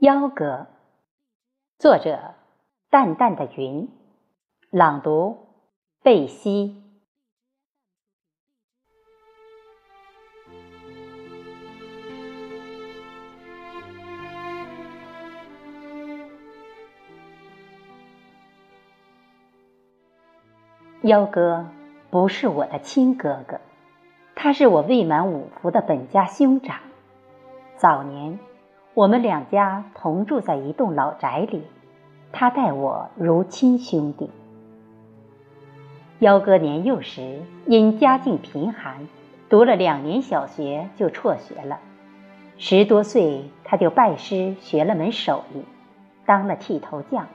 幺哥，作者：淡淡的云，朗读：贝西。幺哥不是我的亲哥哥，他是我未满五福的本家兄长。早年。我们两家同住在一栋老宅里，他待我如亲兄弟。幺哥年幼时因家境贫寒，读了两年小学就辍学了。十多岁他就拜师学了门手艺，当了剃头匠。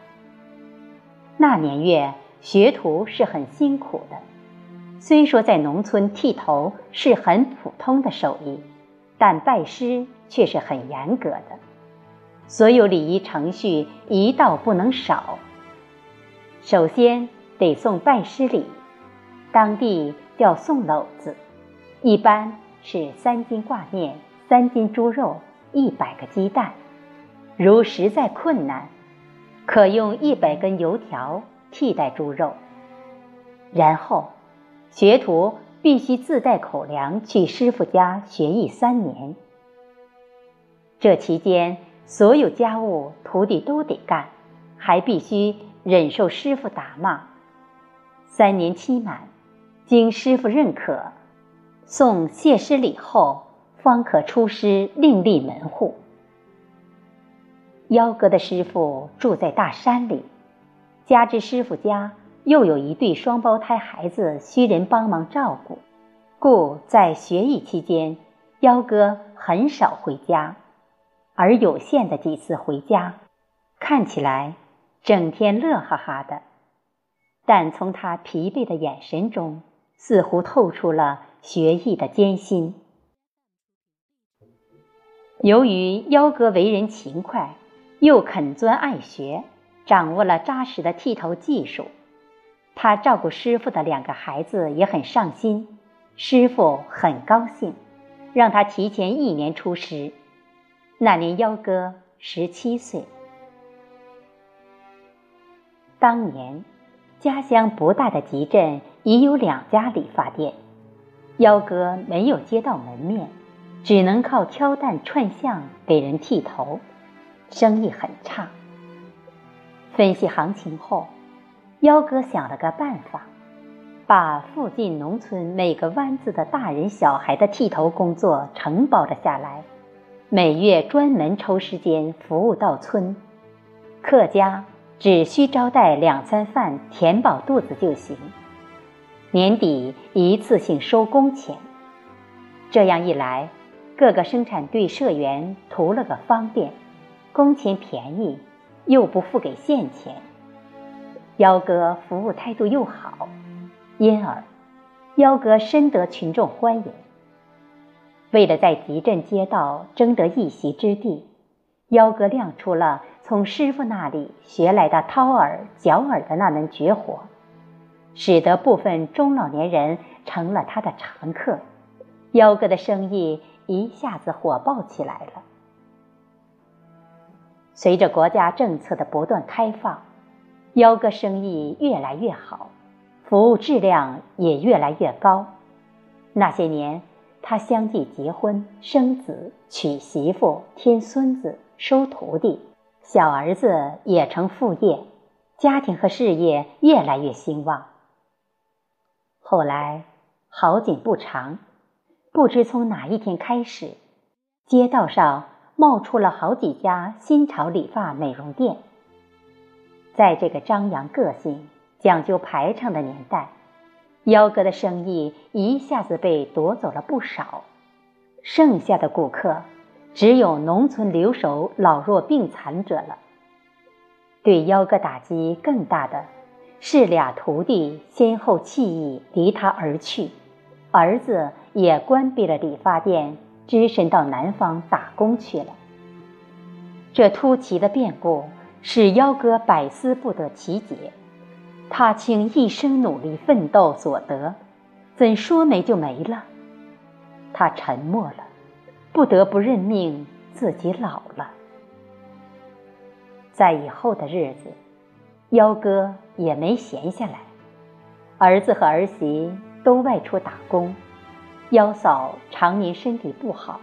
那年月学徒是很辛苦的，虽说在农村剃头是很普通的手艺。但拜师却是很严格的，所有礼仪程序一道不能少。首先得送拜师礼，当地叫送篓子，一般是三斤挂面、三斤猪肉、一百个鸡蛋。如实在困难，可用一百根油条替代猪肉。然后，学徒。必须自带口粮去师傅家学艺三年。这期间，所有家务徒弟都得干，还必须忍受师傅打骂。三年期满，经师傅认可，送谢师礼后，方可出师另立门户。幺哥的师傅住在大山里，加之师傅家。又有一对双胞胎孩子需人帮忙照顾，故在学艺期间，幺哥很少回家，而有限的几次回家，看起来整天乐哈哈的，但从他疲惫的眼神中，似乎透出了学艺的艰辛。由于幺哥为人勤快，又肯钻爱学，掌握了扎实的剃头技术。他照顾师傅的两个孩子也很上心，师傅很高兴，让他提前一年出师。那年幺哥十七岁。当年，家乡不大的集镇已有两家理发店，幺哥没有接到门面，只能靠挑担串巷给人剃头，生意很差。分析行情后。幺哥想了个办法，把附近农村每个湾子的大人小孩的剃头工作承包了下来，每月专门抽时间服务到村，客家只需招待两餐饭填饱肚子就行，年底一次性收工钱。这样一来，各个生产队社员图了个方便，工钱便宜，又不付给现钱。幺哥服务态度又好，因而幺哥深得群众欢迎。为了在集镇街道争得一席之地，幺哥亮出了从师傅那里学来的掏耳、绞耳的那门绝活，使得部分中老年人成了他的常客。幺哥的生意一下子火爆起来了。随着国家政策的不断开放。幺哥生意越来越好，服务质量也越来越高。那些年，他相继结婚、生子、娶媳妇、添孙子、收徒弟，小儿子也成副业，家庭和事业越来越兴旺。后来好景不长，不知从哪一天开始，街道上冒出了好几家新潮理发美容店。在这个张扬个性、讲究排场的年代，幺哥的生意一下子被夺走了不少，剩下的顾客只有农村留守老弱病残者了。对幺哥打击更大的是，俩徒弟先后弃艺离他而去，儿子也关闭了理发店，只身到南方打工去了。这突奇的变故。使幺哥百思不得其解，他倾一生努力奋斗所得，怎说没就没了？他沉默了，不得不认命自己老了。在以后的日子，幺哥也没闲下来，儿子和儿媳都外出打工，幺嫂常年身体不好，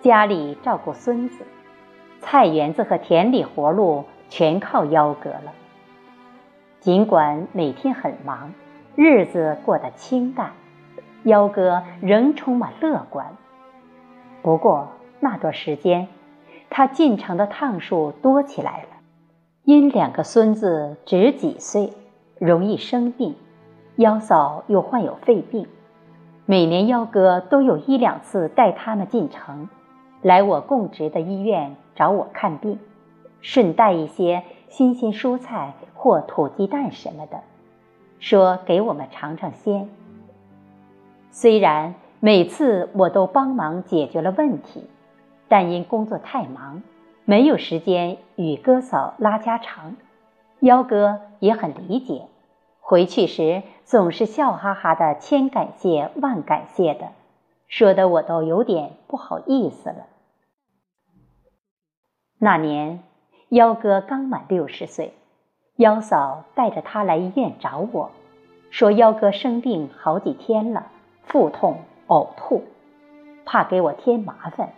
家里照顾孙子，菜园子和田里活路全靠幺哥了。尽管每天很忙，日子过得清淡，幺哥仍充满乐观。不过那段时间，他进城的趟数多起来了。因两个孙子只几岁，容易生病，幺嫂又患有肺病，每年幺哥都有一两次带他们进城，来我供职的医院找我看病，顺带一些新鲜蔬菜或土鸡蛋什么的，说给我们尝尝鲜。虽然每次我都帮忙解决了问题，但因工作太忙。没有时间与哥嫂拉家常，幺哥也很理解。回去时总是笑哈哈的，千感谢万感谢的，说的我都有点不好意思了。那年，幺哥刚满六十岁，幺嫂带着他来医院找我，说幺哥生病好几天了，腹痛呕吐，怕给我添麻烦。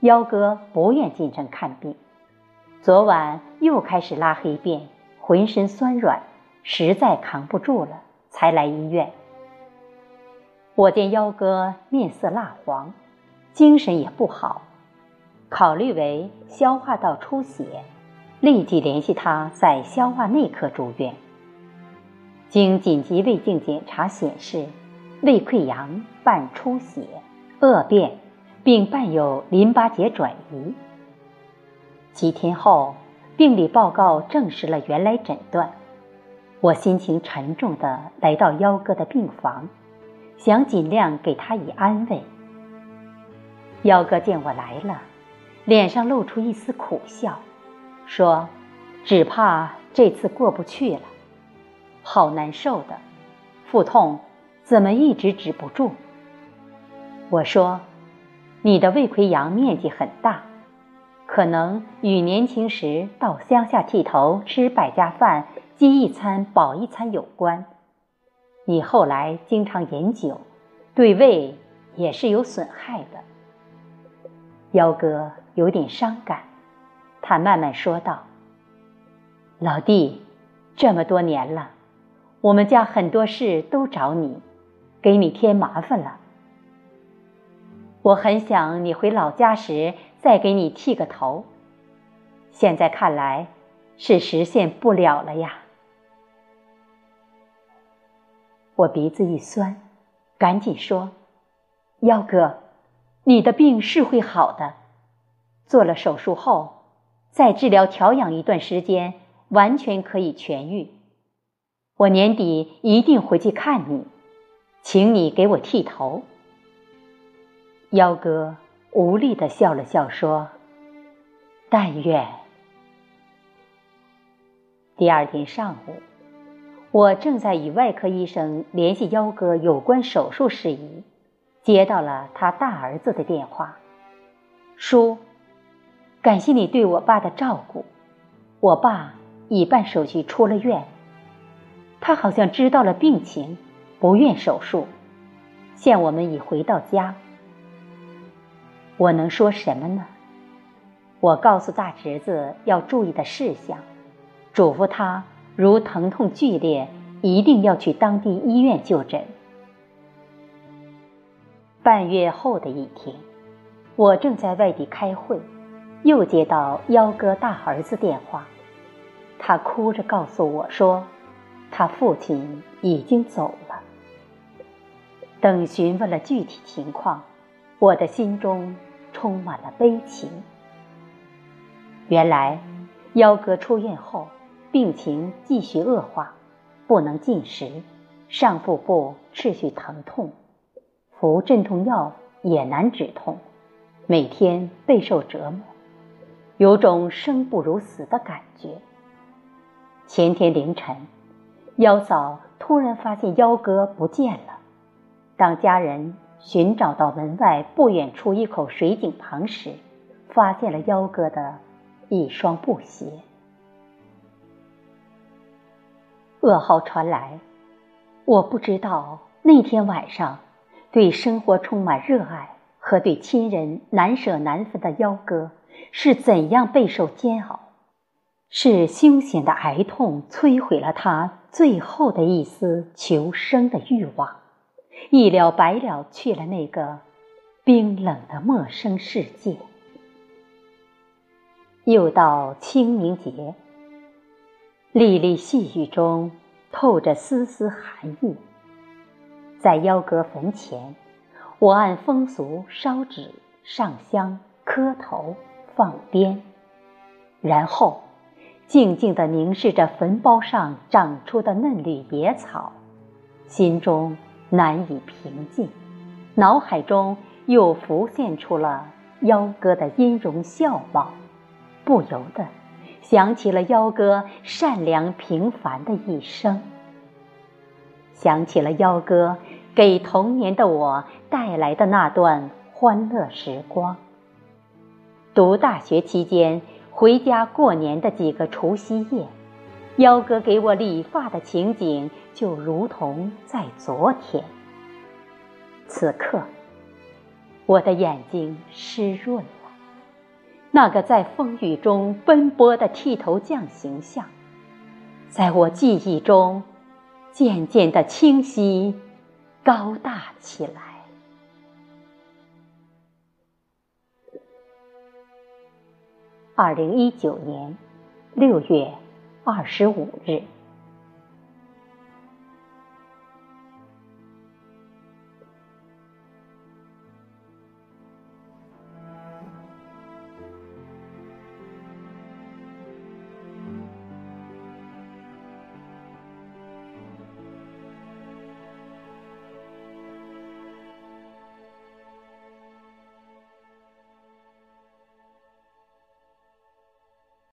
幺哥不愿进城看病，昨晚又开始拉黑便，浑身酸软，实在扛不住了，才来医院。我见幺哥面色蜡黄，精神也不好，考虑为消化道出血，立即联系他在消化内科住院。经紧急胃镜检查显示，胃溃疡伴出血、恶变。并伴有淋巴结转移。几天后，病理报告证实了原来诊断。我心情沉重地来到幺哥的病房，想尽量给他以安慰。幺哥见我来了，脸上露出一丝苦笑，说：“只怕这次过不去了，好难受的，腹痛怎么一直止不住？”我说。你的胃溃疡面积很大，可能与年轻时到乡下剃头吃百家饭、饥一餐饱一餐有关。你后来经常饮酒，对胃也是有损害的。幺哥有点伤感，他慢慢说道：“老弟，这么多年了，我们家很多事都找你，给你添麻烦了。”我很想你回老家时再给你剃个头，现在看来是实现不了了呀。我鼻子一酸，赶紧说：“幺哥，你的病是会好的，做了手术后再治疗调养一段时间，完全可以痊愈。我年底一定回去看你，请你给我剃头。”幺哥无力的笑了笑，说：“但愿。”第二天上午，我正在与外科医生联系幺哥有关手术事宜，接到了他大儿子的电话：“叔，感谢你对我爸的照顾，我爸已办手续出了院。他好像知道了病情，不愿手术，现我们已回到家。”我能说什么呢？我告诉大侄子要注意的事项，嘱咐他如疼痛剧烈，一定要去当地医院就诊。半月后的一天，我正在外地开会，又接到幺哥大儿子电话，他哭着告诉我说，他父亲已经走了。等询问了具体情况，我的心中。充满了悲情。原来，幺哥出院后病情继续恶化，不能进食，上腹部持续疼痛，服镇痛药也难止痛，每天备受折磨，有种生不如死的感觉。前天凌晨，幺嫂突然发现幺哥不见了，当家人。寻找到门外不远处一口水井旁时，发现了幺哥的一双布鞋。噩耗传来，我不知道那天晚上，对生活充满热爱和对亲人难舍难分的幺哥是怎样备受煎熬。是凶险的癌痛摧毁了他最后的一丝求生的欲望，一了百了去了那个冰冷的陌生世界。又到清明节，沥沥细雨中透着丝丝寒意。在幺哥坟前，我按风俗烧纸、上香、磕头、放鞭，然后。静静地凝视着坟包上长出的嫩绿野草，心中难以平静，脑海中又浮现出了幺哥的音容笑貌，不由得想起了幺哥善良平凡的一生，想起了幺哥给童年的我带来的那段欢乐时光。读大学期间。回家过年的几个除夕夜，幺哥给我理发的情景就如同在昨天。此刻，我的眼睛湿润了。那个在风雨中奔波的剃头匠形象，在我记忆中渐渐的清晰、高大起来。二零一九年六月二十五日。